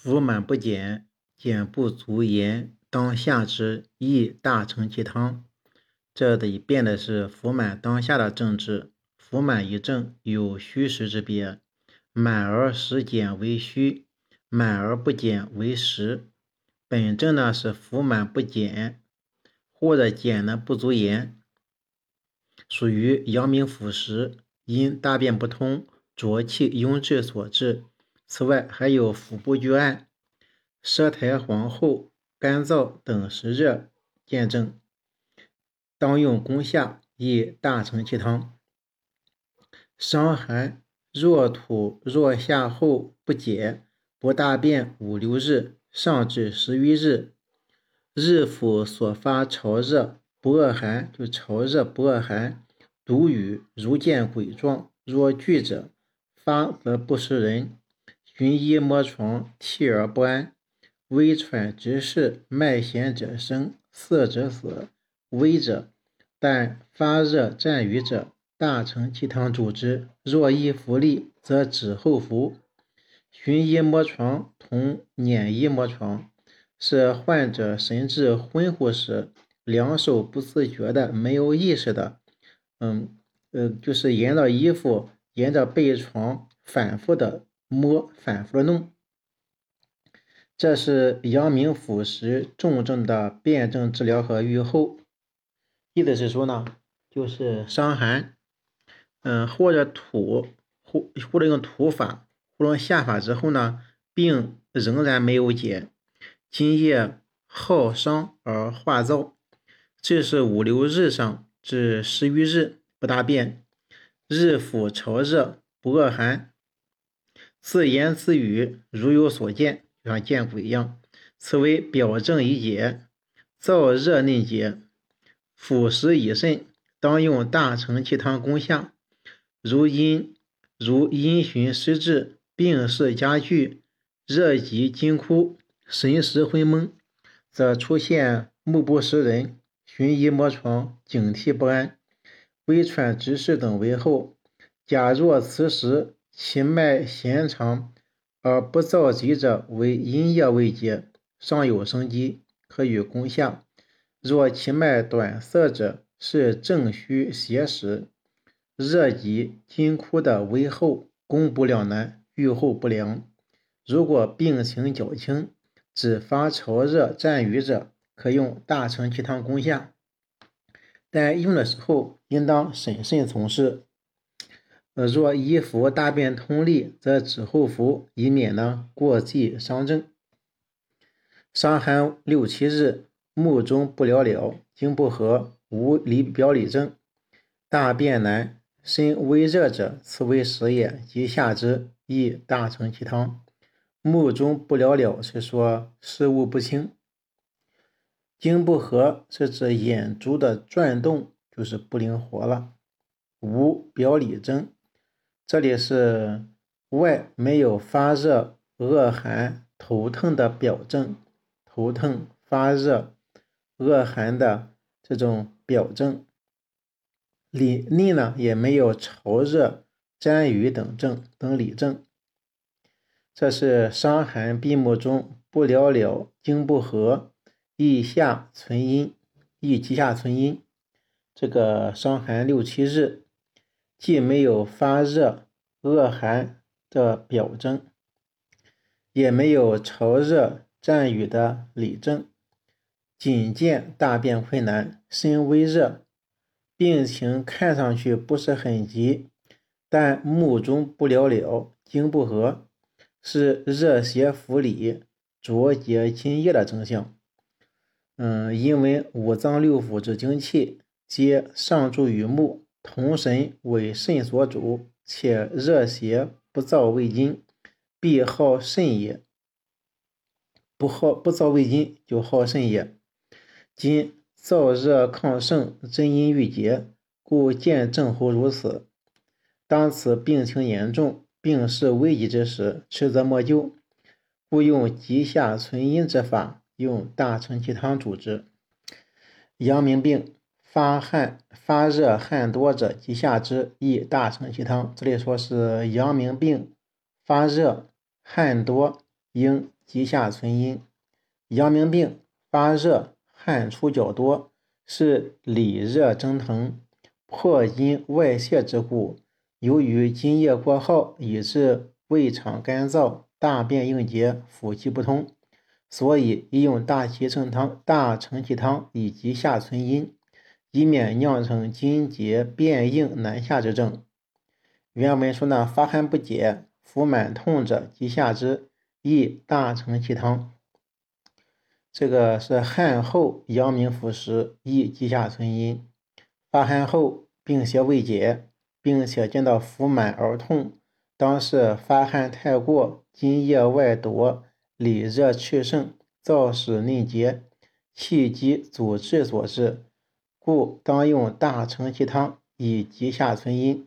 腹满不减，减不足言，当下之，宜大承其汤。这里变的是腹满当下的政治。腹满一政有虚实之别，满而实减为虚，满而不减为实。本症呢是腹满不减，或者减呢不足言，属于阳明腑实，因大便不通、浊气壅滞所致。此外，还有腹部巨暗、舌苔黄厚、干燥等实热见证。当用攻下，以大承其汤。伤寒若吐若下后不解，不大便五六日，上至十余日，日腹所发潮热不恶寒，就潮热不恶寒，独语如见鬼状，若惧者，发则不食人，寻衣摸床，涕而不安，微喘直视，脉弦者生，色者死，微者。但发热战瘀者，大承气汤主之。若一服力，则止后服。寻衣摸床同捻衣摸床，是患者神志昏乎时，两手不自觉的、没有意识的，嗯呃，就是沿着衣服、沿着被床反复的摸、反复的弄。这是阳明腑实重症的辨证治疗和预后。意思是说呢，就是伤寒，嗯，或者土，或或者用土法，或者下法之后呢，病仍然没有解，津液耗伤而化燥，这是五六日上至十余日不大便，日腹潮热不恶寒，自言自语如有所见，就像见鬼一样，此为表证已解，燥热内结。腐蚀已甚，当用大承气汤攻下。如阴如阴循失滞，病势加剧，热极惊枯，神识昏蒙，则出现目不识人、寻衣摸床、警惕不安、微喘直视等为后。假若此时其脉弦长而不燥急者，为阴液未结，尚有生机，可与攻下。若其脉短涩者，是正虚邪实，热急津枯的微后，攻不了难，愈后不良。如果病情较轻，只发潮热战瘀者，可用大承气汤攻下，但用的时候应当审慎从事。若一服大便通利，则止后服，以免呢过继伤正。伤寒六七日。目中不了了，经不和，无里表里症，大便难，身微热者，此为实也。即下之，亦大承其汤。目中不了了是说事物不清，经不和是指眼珠的转动就是不灵活了。无表里症，这里是外没有发热、恶寒、头疼的表症，头疼、发热。恶寒的这种表症，里内呢也没有潮热、沾瘀等症等里症。这是伤寒闭目中不了了，经不和，腋下存阴，腋脐下存阴。这个伤寒六七日，既没有发热、恶寒的表征，也没有潮热、战雨的里症。仅见大便困难，身微热，病情看上去不是很急，但目中不了了，经不和，是热邪伏里，浊结津液的征象。嗯，因为五脏六腑之精气皆上注于目，同神为肾所主，且热邪不燥胃经，必耗肾也。不耗不燥胃经，就耗肾也。今燥热亢盛，真阴郁结，故见症候如此。当此病情严重、病势危急之时，迟则莫救，故用急下存阴之法，用大承气汤主之。阳明病发汗、发热、汗多者，急下之，宜大承气汤。这里说是阳明病发热、汗多，应急下存阴。阳明病发热，汗出较多，是里热蒸腾，破阴外泄之故。由于津液过耗，以致胃肠干燥，大便硬结，腹气不通，所以宜用大气盛汤、大承气汤以及下存阴，以免酿成筋结变硬难下之症。原文说呢，发汗不解，腹满痛者，即下之，宜大承气汤。这个是汗后阳明服食，宜积下存阴。发汗后病邪未解，并且见到腹满而痛。当是发汗太过，津液外夺，里热去盛，燥使内结，气机阻滞所致，故当用大承气汤以急下存阴。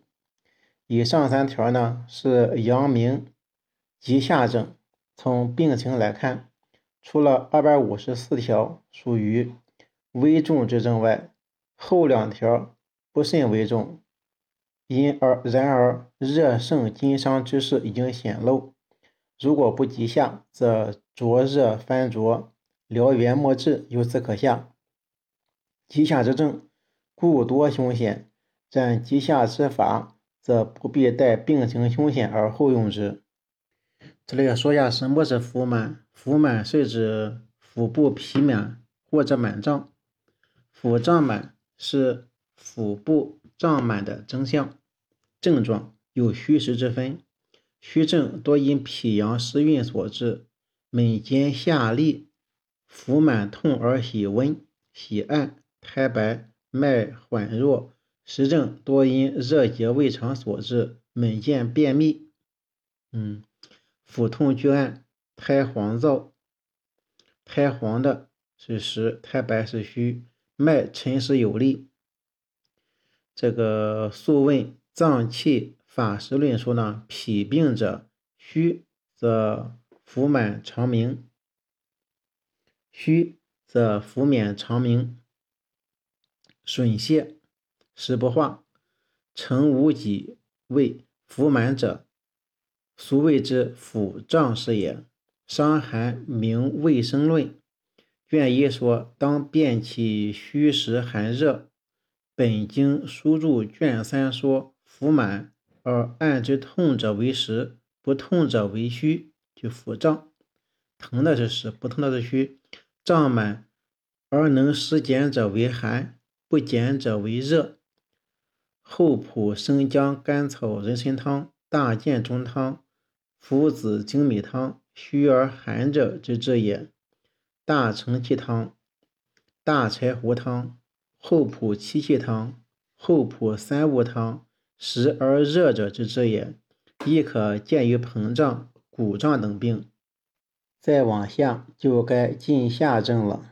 以上三条呢是阳明急下症。从病情来看，除了二百五十四条属于危重之症外，后两条不甚为重。因而，然而热盛津伤之势已经显露，如果不急下，则灼热翻浊，燎原莫治，由此可下。急下之症，故多凶险，然急下之法，则不必待病情凶险而后用之。这里要说一下什么是腹满，腹满是指腹部皮满或者满胀，腹胀满是腹部胀满的征象。症状有虚实之分，虚症多因脾阳失运所致，每间下利，腹满痛而喜温喜暗，苔白，脉缓弱；实证多因热结胃肠所致，每见便秘，嗯，腹痛拒按，苔黄燥，苔黄的是实，苔白是虚，脉沉实有力。这个《素问·脏器法实论》说呢，脾病者虚则腹满肠鸣，虚则腹满肠鸣，损泄，食不化，成无己胃，腹满者，俗谓之腹胀是也。《伤寒明卫生论》卷一说，当辨其虚实寒热。本经书注卷三说：“腹满而按之痛者为实，不痛者为虚。”就腹胀，疼的是实，不疼的是虚。胀满而能食减者为寒，不减者为热。后朴生姜甘草人参汤、大建中汤、附子精米汤，虚而寒者之治也。大承气汤、大柴胡汤。厚朴七气汤、厚朴三物汤，实而热者之治也，亦可见于膨胀、鼓胀等病。再往下就该进下症了。